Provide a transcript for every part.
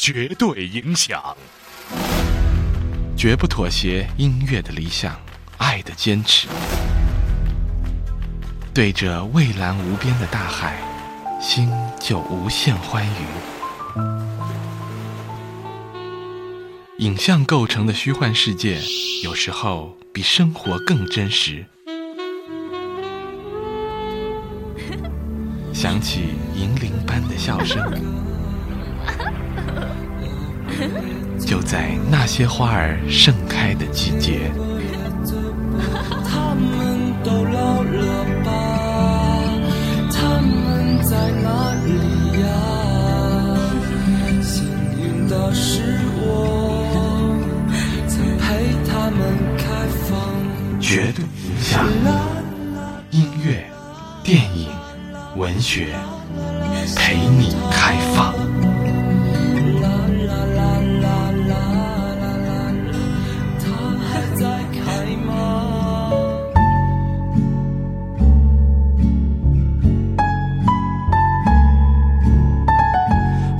绝对影响，绝不妥协音乐的理想，爱的坚持。对着蔚蓝无边的大海，心就无限欢愉。影像构成的虚幻世界，有时候比生活更真实。响起银铃般的笑声，就在那些花儿盛开的季节。他们都老了吧？他们在哪里呀？幸运的是我，曾陪他们开放。绝对影响音乐、电影、文学，陪你开放。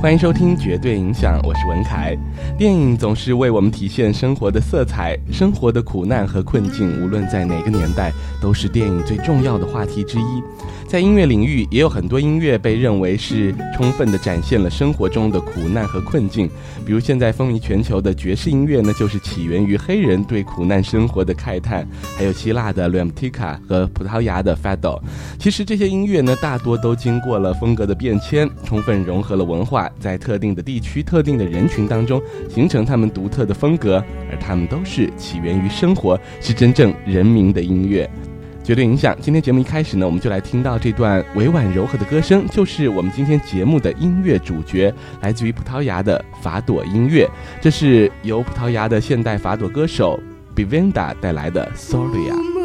欢迎收听《绝对影响》，我是文凯。电影总是为我们体现生活的色彩，生活的苦难和困境，无论在哪个年代，都是电影最重要的话题之一。在音乐领域，也有很多音乐被认为是充分地展现了生活中的苦难和困境。比如现在风靡全球的爵士音乐呢，就是起源于黑人对苦难生活的慨叹；还有希腊的 r a m t i k a 和葡萄牙的 Fado。其实这些音乐呢，大多都经过了风格的变迁，充分融合了文化，在特定的地区、特定的人群当中，形成他们独特的风格。而他们都是起源于生活，是真正人民的音乐。绝对影响。今天节目一开始呢，我们就来听到这段委婉柔和的歌声，就是我们今天节目的音乐主角，来自于葡萄牙的法朵音乐。这是由葡萄牙的现代法朵歌手 Bivenda 带来的 Soria。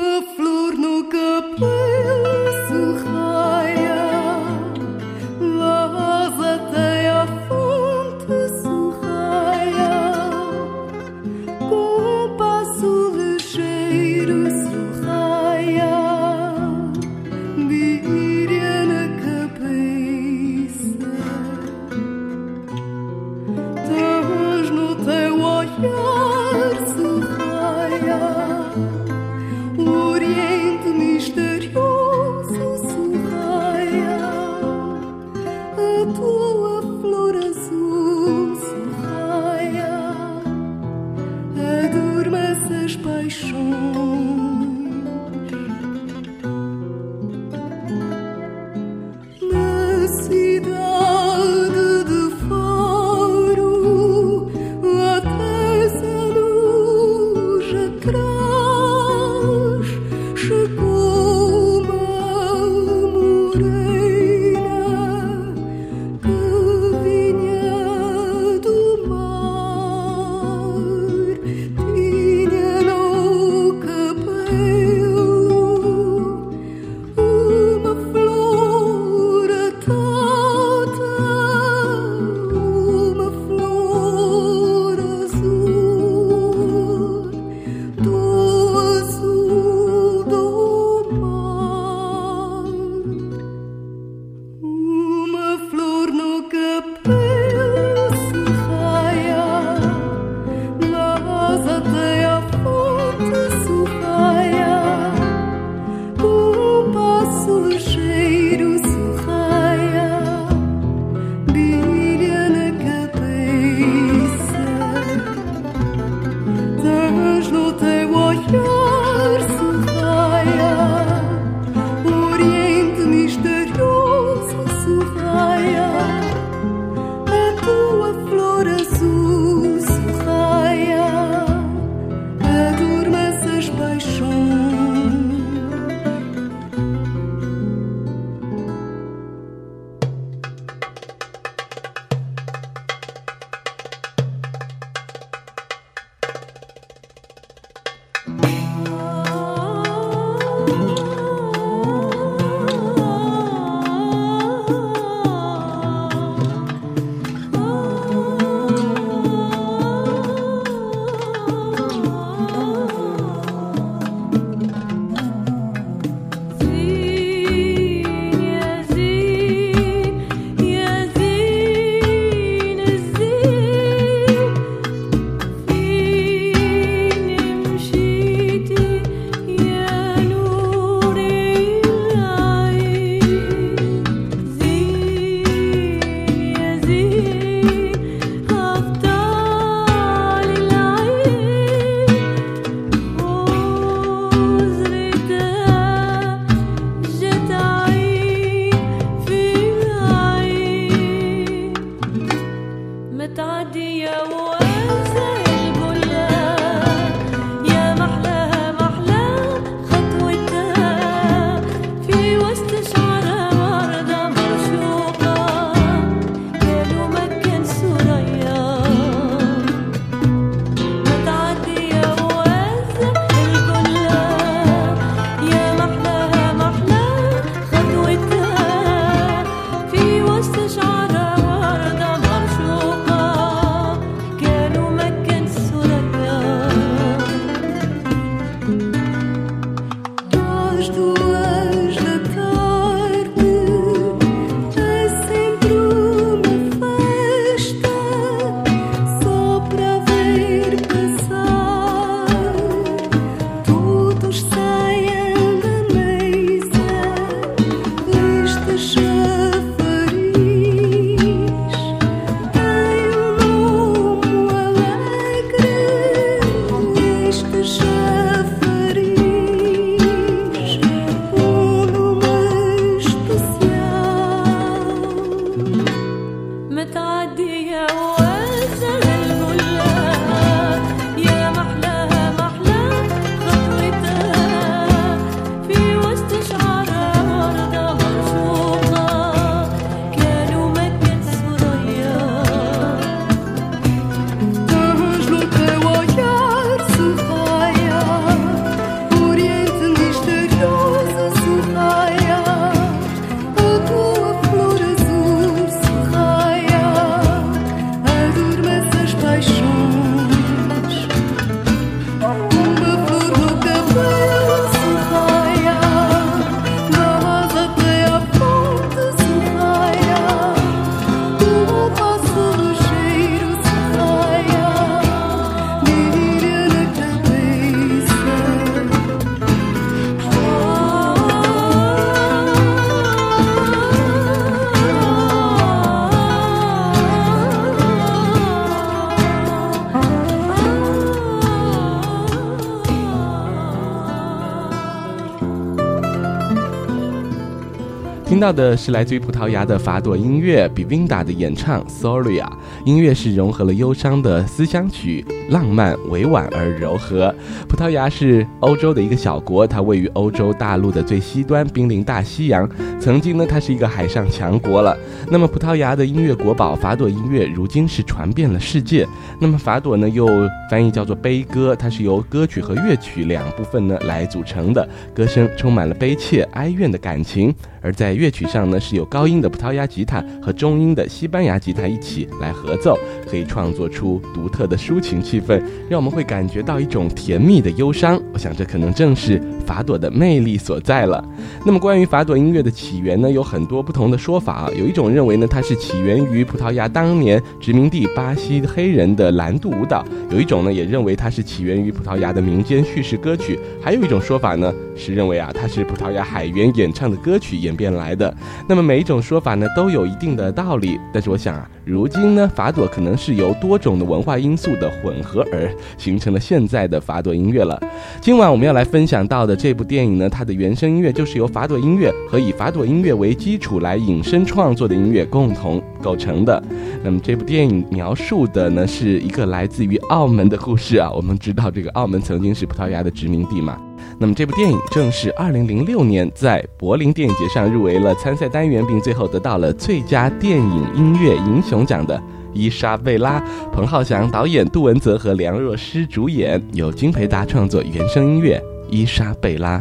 到的是来自于葡萄牙的法朵音乐 Bivinda 的演唱《Soria》，音乐是融合了忧伤的思乡曲，浪漫、委婉而柔和。葡萄牙是欧洲的一个小国，它位于欧洲大陆的最西端，濒临大西洋。曾经呢，它是一个海上强国了。那么，葡萄牙的音乐国宝法朵音乐，如今是传遍了世界。那么，法朵呢，又翻译叫做悲歌，它是由歌曲和乐曲两部分呢来组成的，歌声充满了悲切、哀怨的感情。而在乐曲上呢，是有高音的葡萄牙吉他和中音的西班牙吉他一起来合奏，可以创作出独特的抒情气氛，让我们会感觉到一种甜蜜的忧伤。我想这可能正是法朵的魅力所在了。那么关于法朵音乐的起源呢，有很多不同的说法啊。有一种认为呢，它是起源于葡萄牙当年殖民地巴西黑人的蓝度舞蹈；有一种呢，也认为它是起源于葡萄牙的民间叙事歌曲；还有一种说法呢，是认为啊，它是葡萄牙海员演唱的歌曲演变来的。那么每一种说法呢，都有一定的道理。但是我想啊，如今呢，法朵可能是由多种的文化因素的混合而形成了现在的法朵音乐了。今晚我们要来分享到的这部电影呢，它的原声音乐就是由法朵音乐和以法朵音乐为基础来引申创作的音乐共同构成的。那么这部电影描述的呢，是一个来自于澳门的故事啊。我们知道这个澳门曾经是葡萄牙的殖民地嘛。那么这部电影正是2006年在柏林电影节上入围了参赛单元，并最后得到了最佳电影音乐英雄奖的伊莎贝拉。彭浩翔导演，杜文泽和梁若诗主演，由金培达创作原声音乐《伊莎贝拉》。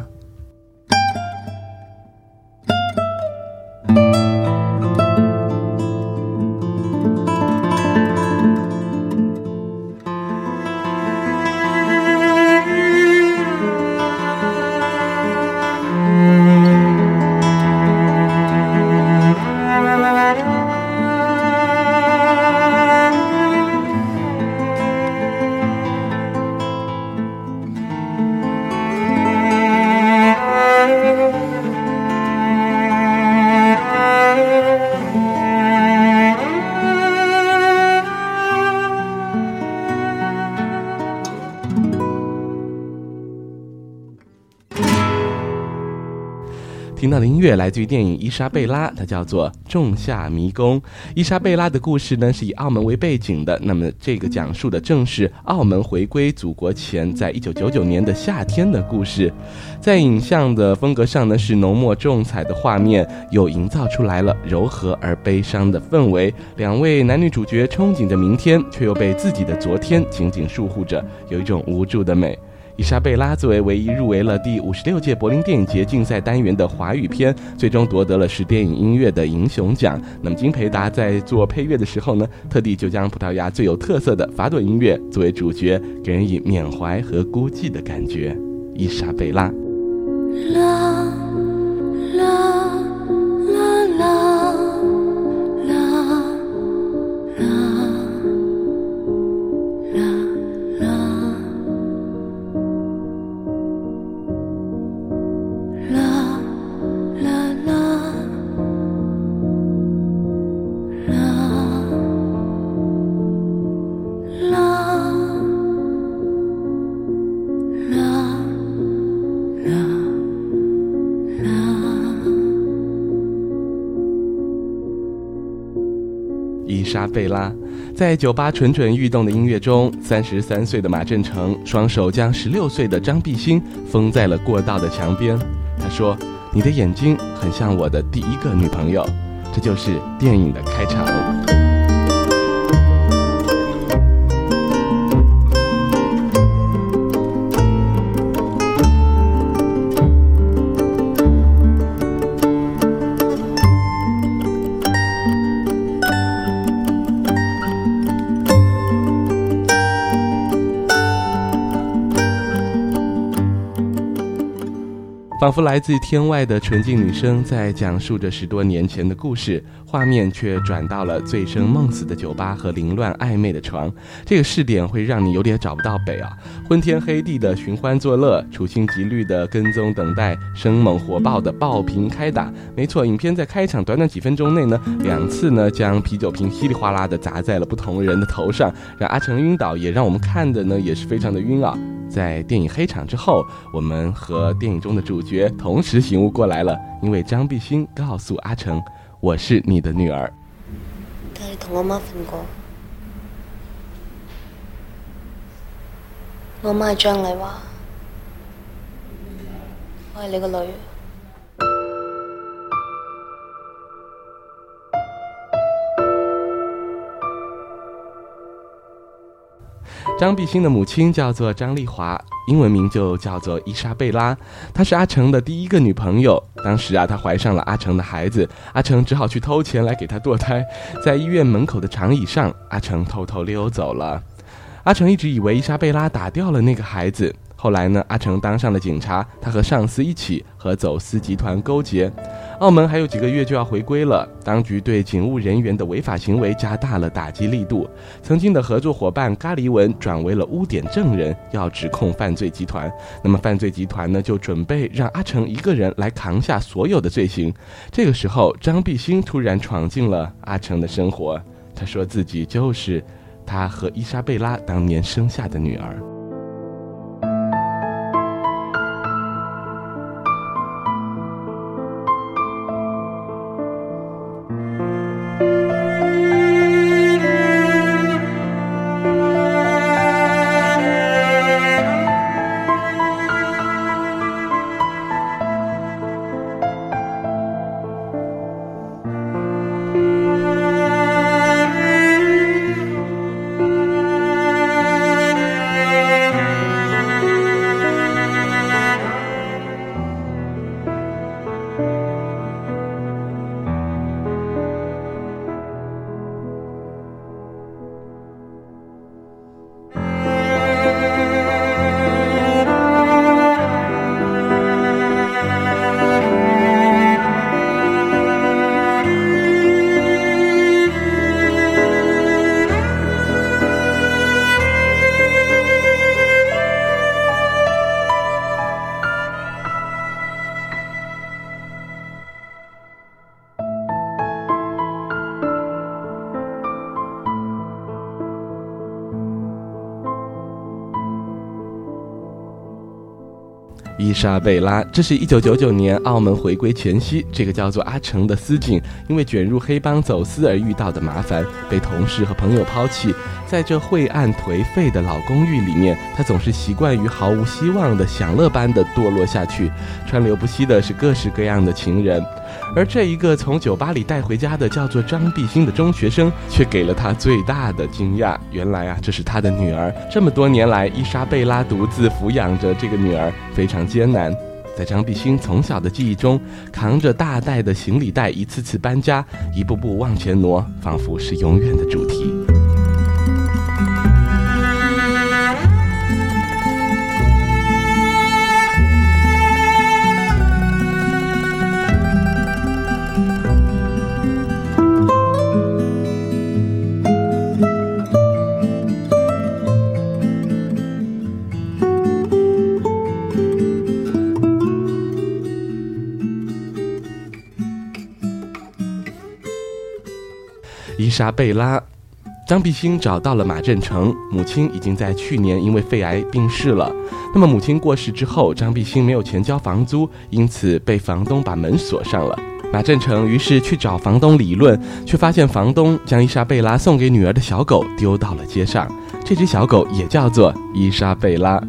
乐来自于电影《伊莎贝拉》，它叫做《仲夏迷宫》。伊莎贝拉的故事呢是以澳门为背景的，那么这个讲述的正是澳门回归祖国前，在一九九九年的夏天的故事。在影像的风格上呢，是浓墨重彩的画面，又营造出来了柔和而悲伤的氛围。两位男女主角憧憬着明天，却又被自己的昨天紧紧束缚着，有一种无助的美。伊莎贝拉作为唯一入围了第五十六届柏林电影节竞赛单元的华语片，最终夺得了是电影音乐的银熊奖。那么金培达在做配乐的时候呢，特地就将葡萄牙最有特色的法朵音乐作为主角，给人以缅怀和孤寂的感觉。伊莎贝拉。啦啦贝拉，在酒吧蠢蠢欲动的音乐中，三十三岁的马振成双手将十六岁的张碧欣封在了过道的墙边。他说：“你的眼睛很像我的第一个女朋友。”这就是电影的开场。仿佛来自天外的纯净女声在讲述着十多年前的故事，画面却转到了醉生梦死的酒吧和凌乱暧昧的床。这个试点会让你有点找不到北啊！昏天黑地的寻欢作乐，处心积虑的跟踪等待，生猛火爆的爆屏开打。没错，影片在开场短短几分钟内呢，两次呢将啤酒瓶稀里哗啦的砸在了不同人的头上，让阿成晕倒，也让我们看的呢也是非常的晕啊！在电影黑场之后，我们和电影中的主角同时醒悟过来了，因为张碧欣告诉阿成：“我是你的女儿。但是同我妈瞓过，我媽係張麗華，我系你个女。张碧欣的母亲叫做张丽华，英文名就叫做伊莎贝拉。她是阿成的第一个女朋友。当时啊，她怀上了阿成的孩子，阿成只好去偷钱来给她堕胎。在医院门口的长椅上，阿成偷偷溜走了。阿成一直以为伊莎贝拉打掉了那个孩子。后来呢，阿成当上了警察，他和上司一起和走私集团勾结。澳门还有几个月就要回归了，当局对警务人员的违法行为加大了打击力度。曾经的合作伙伴咖喱文转为了污点证人，要指控犯罪集团。那么犯罪集团呢，就准备让阿成一个人来扛下所有的罪行。这个时候，张碧欣突然闯进了阿成的生活。他说自己就是他和伊莎贝拉当年生下的女儿。莎贝拉，这是一九九九年澳门回归前夕，这个叫做阿成的司警，因为卷入黑帮走私而遇到的麻烦，被同事和朋友抛弃。在这晦暗颓废的老公寓里面，他总是习惯于毫无希望的享乐般的堕落下去。川流不息的是各式各样的情人，而这一个从酒吧里带回家的叫做张碧欣的中学生，却给了他最大的惊讶。原来啊，这是他的女儿。这么多年来，伊莎贝拉独自抚养着这个女儿，非常艰难。在张碧欣从小的记忆中，扛着大袋的行李袋，一次次搬家，一步步往前挪，仿佛是永远的主题。伊莎贝拉，张碧欣找到了马振成，母亲已经在去年因为肺癌病逝了。那么母亲过世之后，张碧欣没有钱交房租，因此被房东把门锁上了。马振成于是去找房东理论，却发现房东将伊莎贝拉送给女儿的小狗丢到了街上，这只小狗也叫做伊莎贝拉。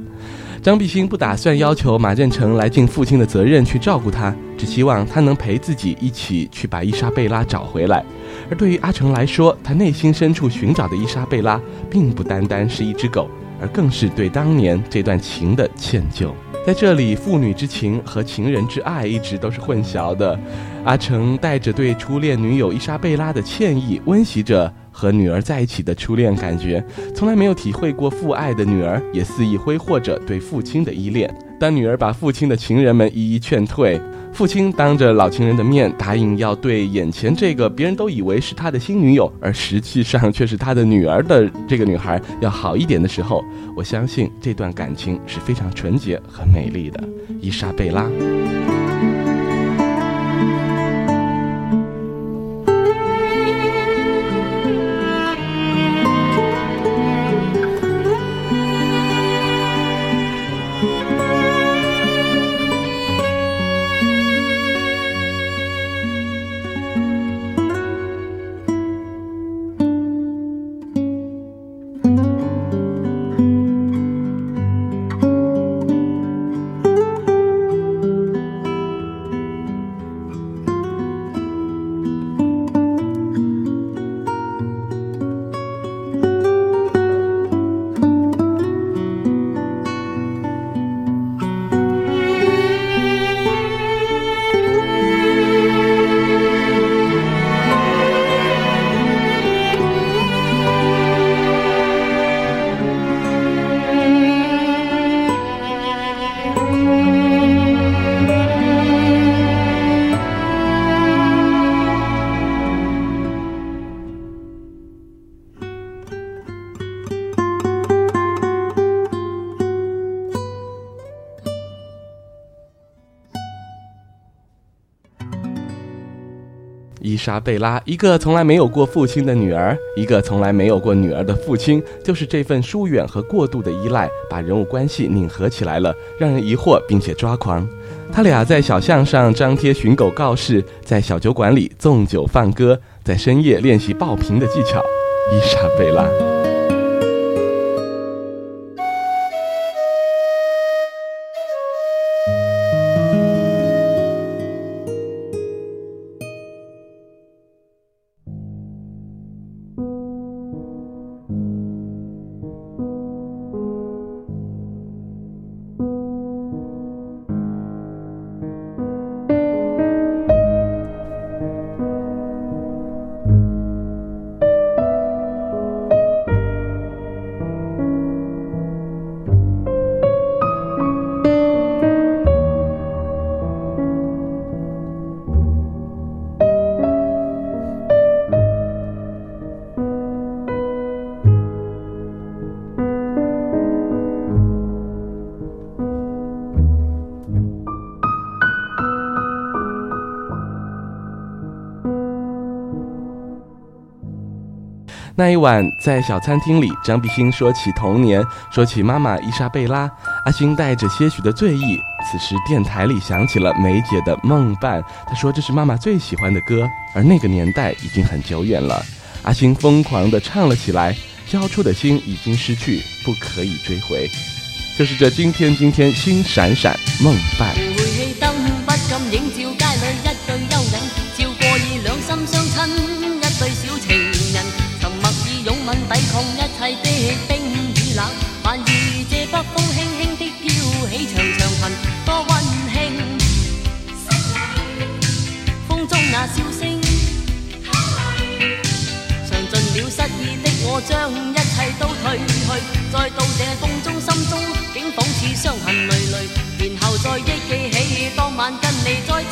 张碧欣不打算要求马振成来尽父亲的责任去照顾她，只希望他能陪自己一起去把伊莎贝拉找回来。而对于阿成来说，他内心深处寻找的伊莎贝拉，并不单单是一只狗，而更是对当年这段情的歉疚。在这里，父女之情和情人之爱一直都是混淆的。阿成带着对初恋女友伊莎贝拉的歉意，温习着和女儿在一起的初恋感觉。从来没有体会过父爱的女儿，也肆意挥霍着对父亲的依恋。当女儿把父亲的情人们一一劝退，父亲当着老情人的面答应要对眼前这个别人都以为是他的新女友，而实际上却是他的女儿的这个女孩要好一点的时候，我相信这段感情是非常纯洁和美丽的。伊莎贝拉。莎贝拉，一个从来没有过父亲的女儿，一个从来没有过女儿的父亲，就是这份疏远和过度的依赖，把人物关系拧合起来了，让人疑惑并且抓狂。他俩在小巷上张贴寻狗告示，在小酒馆里纵酒放歌，在深夜练习爆屏的技巧。伊莎贝拉。晚，在小餐厅里，张碧心说起童年，说起妈妈伊莎贝拉，阿星带着些许的醉意。此时，电台里响起了梅姐的《梦伴》，她说这是妈妈最喜欢的歌，而那个年代已经很久远了。阿星疯狂地唱了起来，交出的心已经失去，不可以追回。就是这今天，今天星闪闪，梦伴。抵抗一切的冰与冷。萬遇這北风轻轻的飘起长长裙，多温馨。风中那笑聲，嘗盡了失意的我，将一切都褪去，再到这风中心中，竟仿似伤痕累累，然后再忆记起当晚跟你在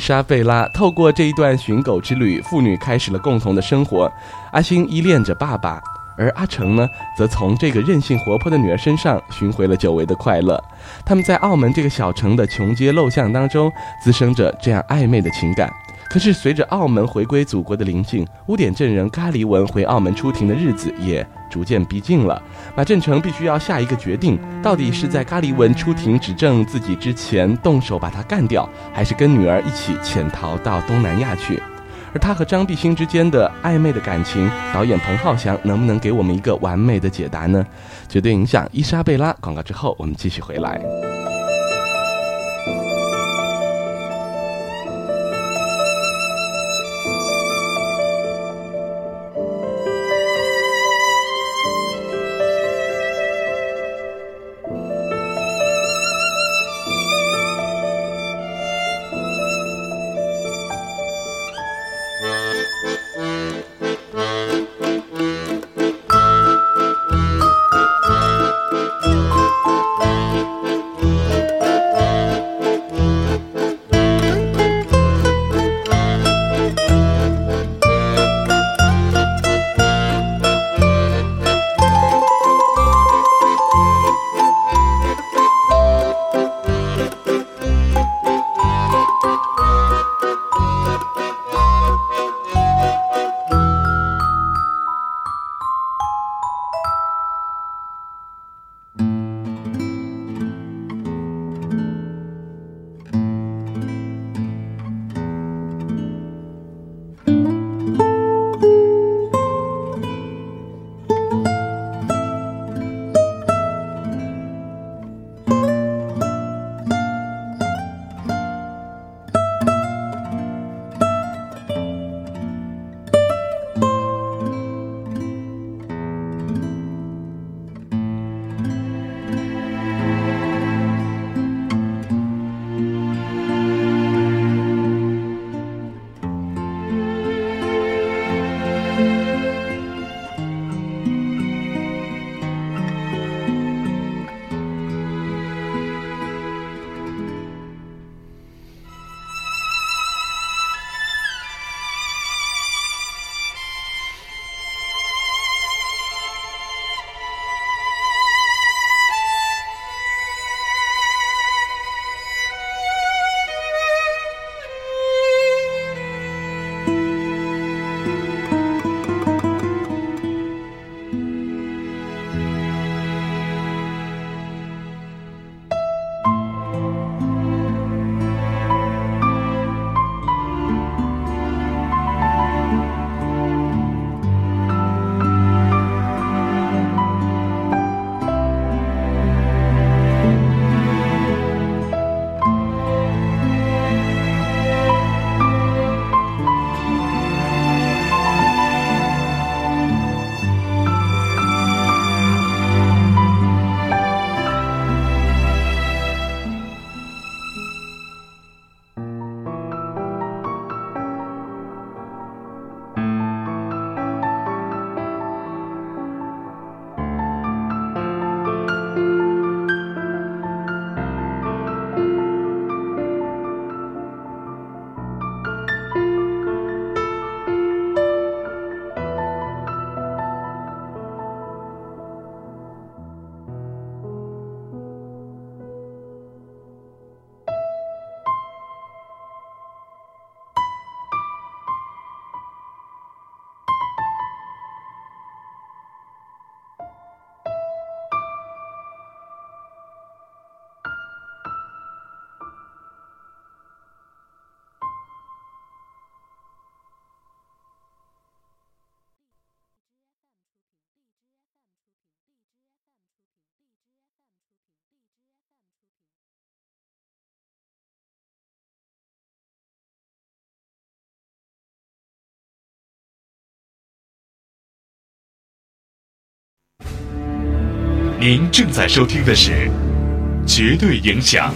莎贝拉透过这一段寻狗之旅，父女开始了共同的生活。阿星依恋着爸爸，而阿成呢，则从这个任性活泼的女儿身上寻回了久违的快乐。他们在澳门这个小城的穷街陋巷当中，滋生着这样暧昧的情感。可是随着澳门回归祖国的临近，污点证人咖喱文回澳门出庭的日子也逐渐逼近了。马振成必须要下一个决定，到底是在咖喱文出庭指证自己之前动手把他干掉，还是跟女儿一起潜逃到东南亚去？而他和张碧心之间的暧昧的感情，导演彭浩翔能不能给我们一个完美的解答呢？绝对影响伊莎贝拉。广告之后，我们继续回来。您正在收听的是《绝对影响》。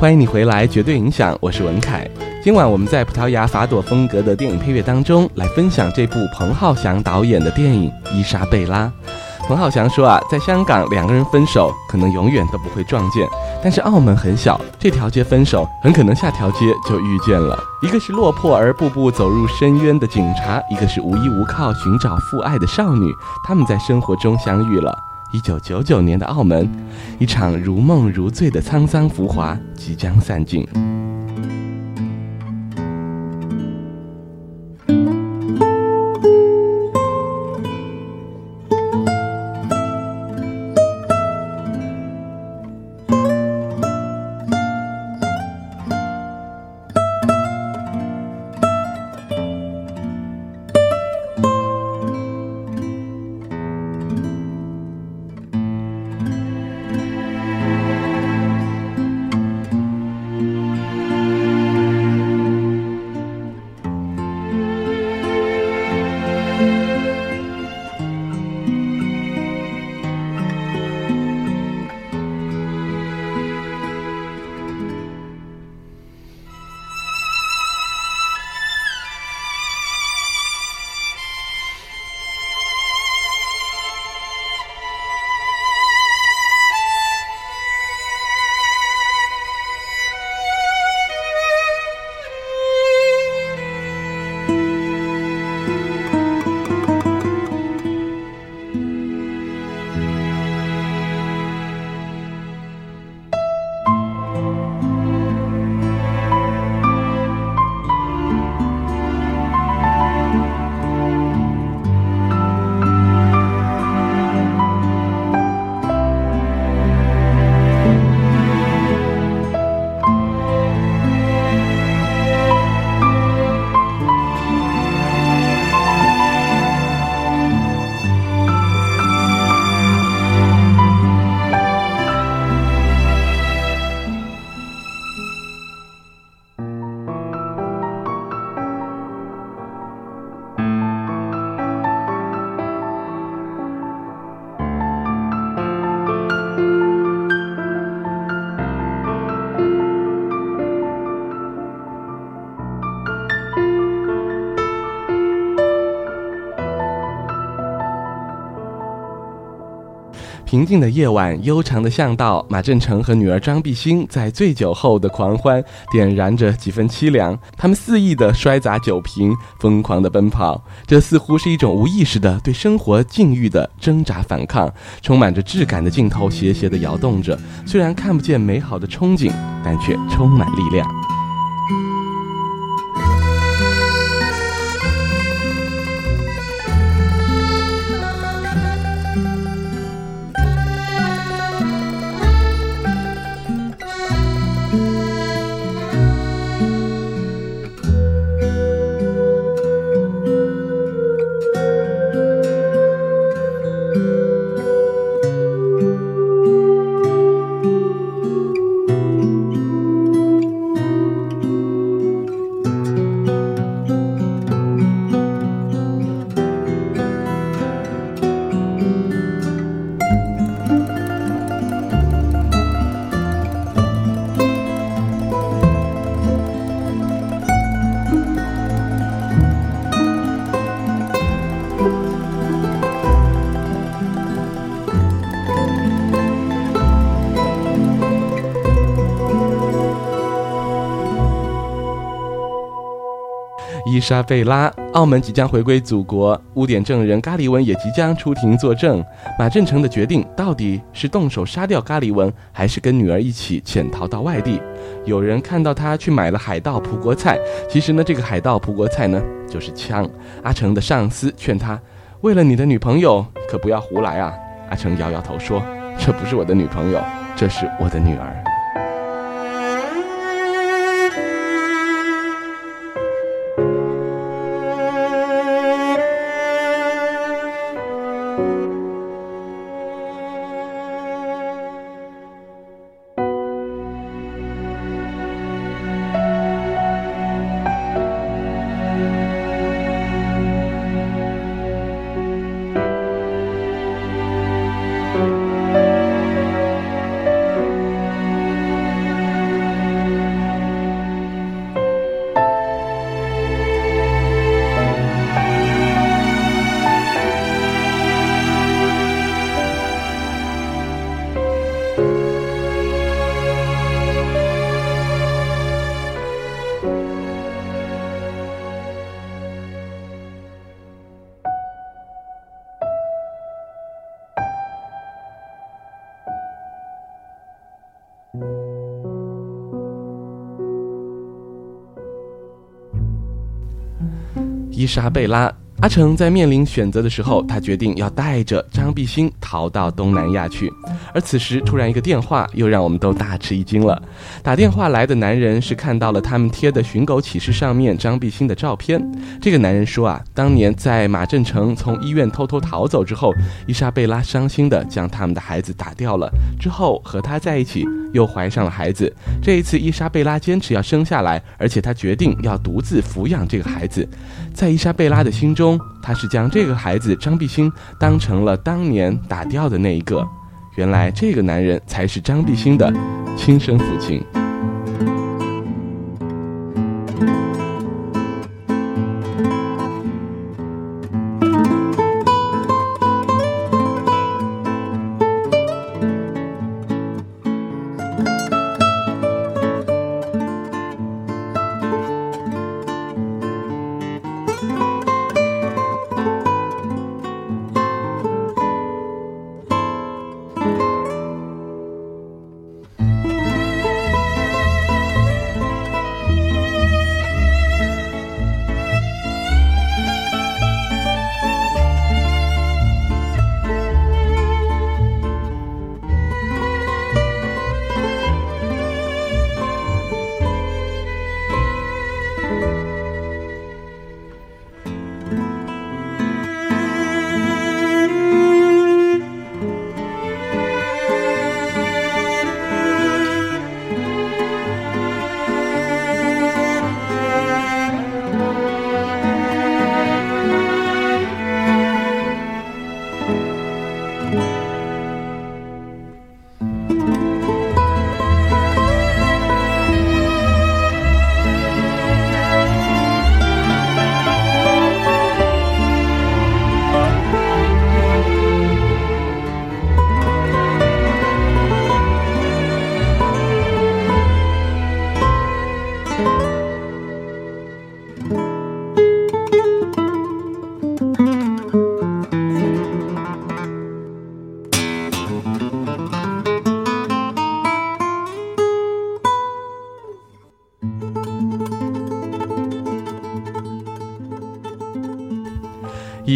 欢迎你回来，绝对影响，我是文凯。今晚我们在葡萄牙法朵风格的电影配乐当中来分享这部彭浩翔导演的电影《伊莎贝拉》。彭浩翔说啊，在香港两个人分手可能永远都不会撞见，但是澳门很小，这条街分手很可能下条街就遇见了。一个是落魄而步步走入深渊的警察，一个是无依无靠寻找父爱的少女，他们在生活中相遇了。一九九九年的澳门，一场如梦如醉的沧桑浮华即将散尽。平静的夜晚，悠长的巷道，马振成和女儿张碧欣在醉酒后的狂欢，点燃着几分凄凉。他们肆意的摔砸酒瓶，疯狂的奔跑，这似乎是一种无意识的对生活境遇的挣扎反抗。充满着质感的镜头斜斜的摇动着，虽然看不见美好的憧憬，但却充满力量。莎贝拉，澳门即将回归祖国，污点证人咖喱文也即将出庭作证。马振成的决定到底是动手杀掉咖喱文，还是跟女儿一起潜逃到外地？有人看到他去买了海盗葡国菜，其实呢，这个海盗葡国菜呢就是枪。阿成的上司劝他，为了你的女朋友，可不要胡来啊！阿成摇摇头说：“这不是我的女朋友，这是我的女儿。”莎贝拉。阿成在面临选择的时候，他决定要带着张碧星逃到东南亚去。而此时，突然一个电话，又让我们都大吃一惊了。打电话来的男人是看到了他们贴的寻狗启事上面张碧星的照片。这个男人说啊，当年在马振成从医院偷偷逃走之后，伊莎贝拉伤心的将他们的孩子打掉了，之后和他在一起，又怀上了孩子。这一次，伊莎贝拉坚持要生下来，而且她决定要独自抚养这个孩子。在伊莎贝拉的心中，他是将这个孩子张碧心当成了当年打掉的那一个。原来这个男人才是张碧心的亲生父亲。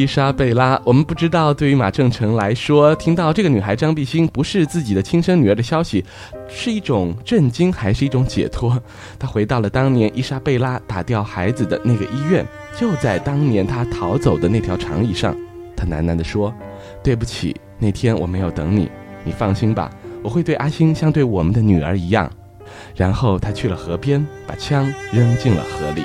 伊莎贝拉，我们不知道，对于马正成来说，听到这个女孩张碧心不是自己的亲生女儿的消息，是一种震惊，还是一种解脱？他回到了当年伊莎贝拉打掉孩子的那个医院，就在当年他逃走的那条长椅上。他喃喃地说：“对不起，那天我没有等你。你放心吧，我会对阿星像对我们的女儿一样。”然后他去了河边，把枪扔进了河里。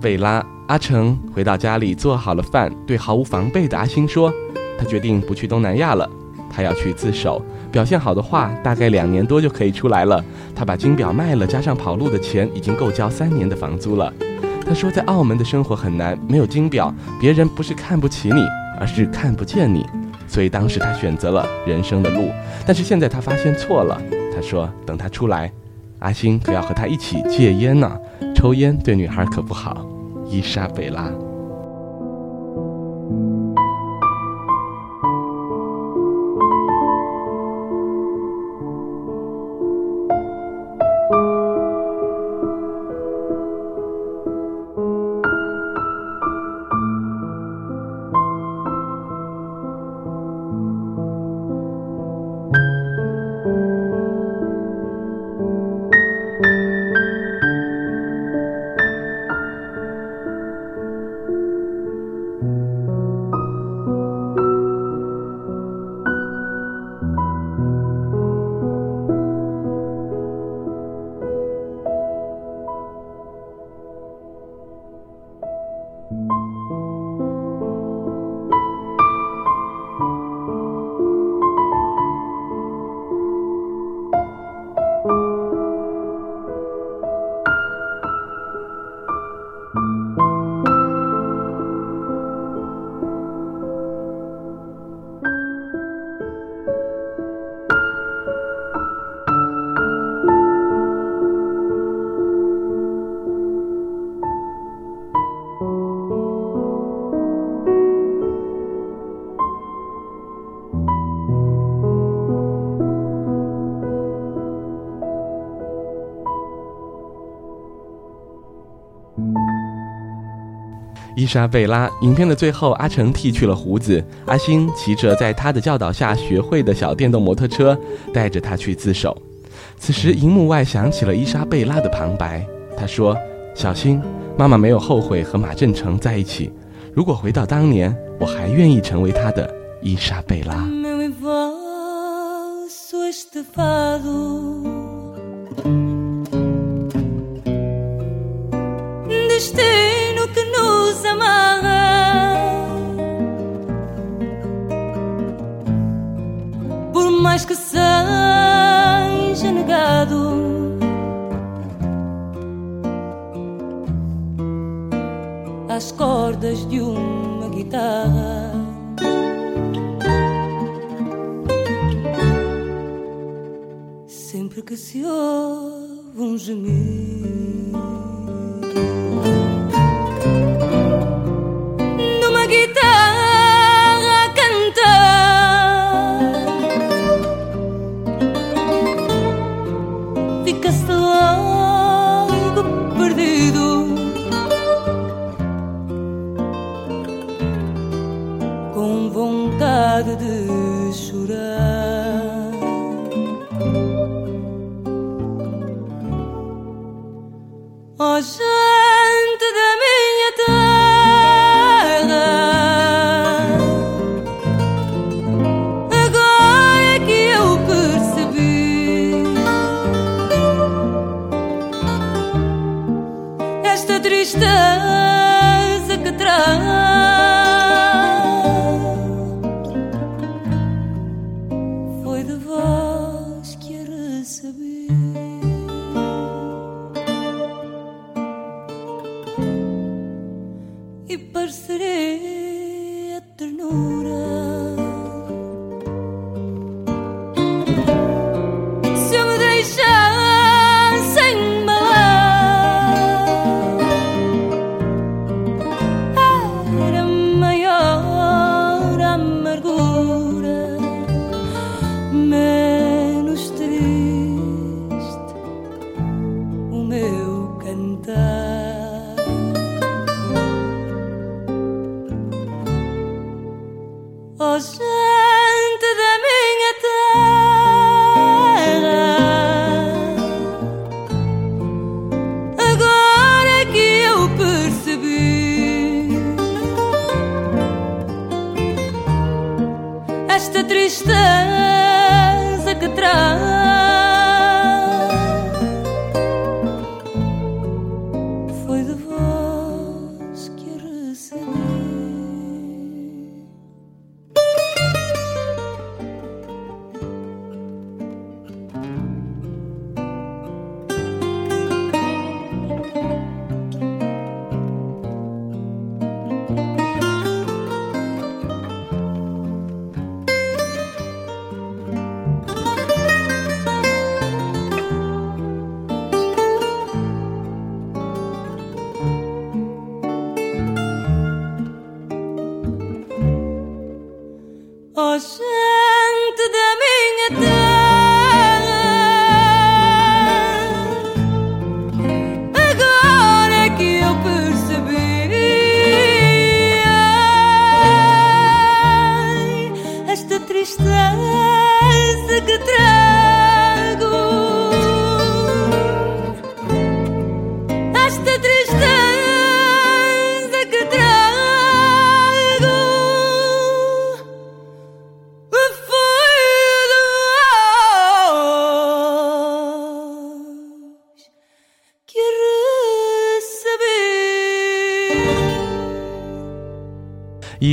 贝拉，阿成回到家里做好了饭，对毫无防备的阿星说：“他决定不去东南亚了，他要去自首。表现好的话，大概两年多就可以出来了。他把金表卖了，加上跑路的钱，已经够交三年的房租了。他说，在澳门的生活很难，没有金表，别人不是看不起你，而是看不见你。所以当时他选择了人生的路，但是现在他发现错了。他说，等他出来，阿星可要和他一起戒烟呢。”抽烟对女孩可不好，伊莎贝拉。伊莎贝拉影片的最后，阿成剃去了胡子，阿星骑着在他的教导下学会的小电动摩托车，带着他去自首。此时，荧幕外响起了伊莎贝拉的旁白，他说：“小心，妈妈没有后悔和马振成在一起。如果回到当年，我还愿意成为他的伊莎贝拉。” Que nos amarra Por mais que seja negado Às cordas de uma guitarra. Sempre que se ouve um gemido vardır essere eterno.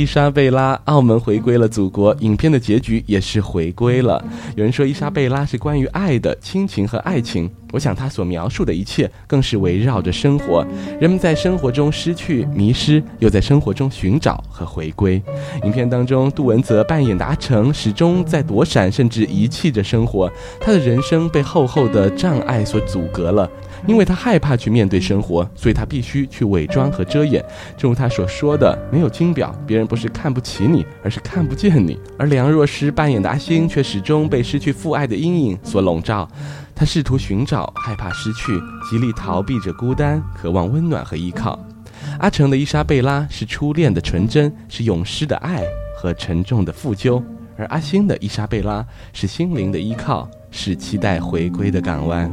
莎贝拉，澳门回归了祖国，影片的结局也是回归了。有人说伊莎贝拉是关于爱的亲情和爱情，我想她所描述的一切更是围绕着生活，人们在生活中失去、迷失，又在生活中寻找和回归。影片当中，杜文泽扮演的阿成始终在躲闪，甚至遗弃着生活，他的人生被厚厚的障碍所阻隔了。因为他害怕去面对生活，所以他必须去伪装和遮掩。正如他所说的，没有金表，别人不是看不起你，而是看不见你。而梁若诗扮演的阿星却始终被失去父爱的阴影所笼罩，他试图寻找，害怕失去，极力逃避着孤单，渴望温暖和依靠。阿成的伊莎贝拉是初恋的纯真，是永失的爱和沉重的负疚；而阿星的伊莎贝拉是心灵的依靠，是期待回归的港湾。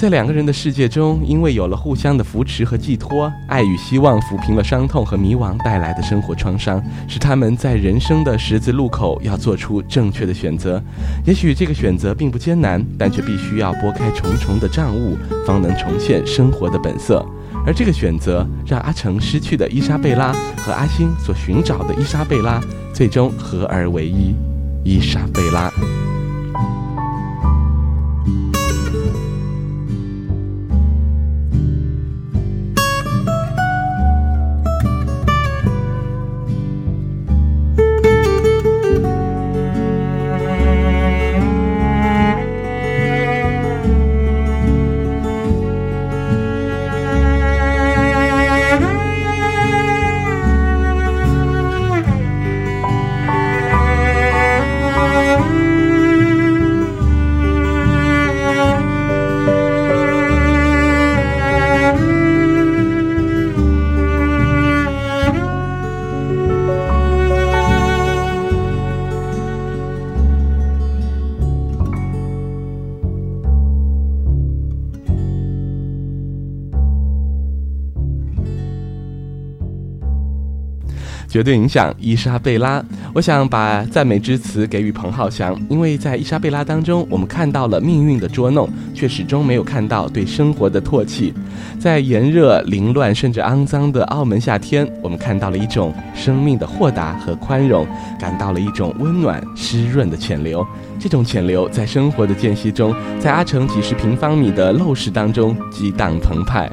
在两个人的世界中，因为有了互相的扶持和寄托，爱与希望抚平了伤痛和迷惘带来的生活创伤，使他们在人生的十字路口要做出正确的选择。也许这个选择并不艰难，但却必须要拨开重重的障物，方能重现生活的本色。而这个选择，让阿成失去的伊莎贝拉和阿星所寻找的伊莎贝拉，最终合而为一，伊莎贝拉。绝对影响伊莎贝拉。我想把赞美之词给予彭浩翔，因为在伊莎贝拉当中，我们看到了命运的捉弄，却始终没有看到对生活的唾弃。在炎热、凌乱甚至肮脏的澳门夏天，我们看到了一种生命的豁达和宽容，感到了一种温暖、湿润的潜流。这种潜流在生活的间隙中，在阿城几十平方米的陋室当中激荡澎湃。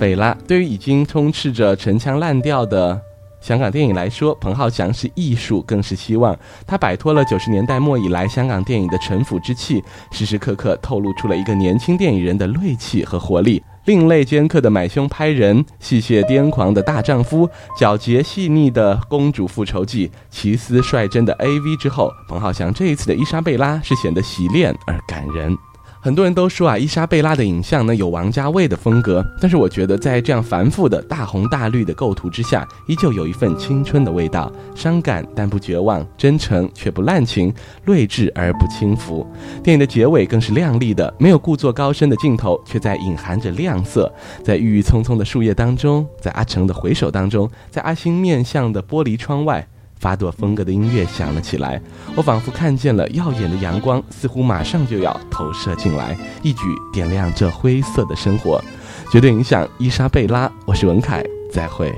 贝拉对于已经充斥着陈腔滥调的香港电影来说，彭浩翔是艺术，更是希望。他摆脱了九十年代末以来香港电影的陈腐之气，时时刻刻透露出了一个年轻电影人的锐气和活力。另类尖刻的买凶拍人，戏谑癫狂的大丈夫，皎洁细腻的公主复仇记，奇思率真的 AV 之后，彭浩翔这一次的伊莎贝拉是显得洗练而感人。很多人都说啊，伊莎贝拉的影像呢有王家卫的风格，但是我觉得在这样繁复的大红大绿的构图之下，依旧有一份青春的味道，伤感但不绝望，真诚却不滥情，睿智而不轻浮。电影的结尾更是亮丽的，没有故作高深的镜头，却在隐含着亮色。在郁郁葱葱的树叶当中，在阿成的回首当中，在阿星面向的玻璃窗外。发朵风格的音乐响了起来，我仿佛看见了耀眼的阳光，似乎马上就要投射进来，一举点亮这灰色的生活。绝对影响伊莎贝拉，我是文凯，再会。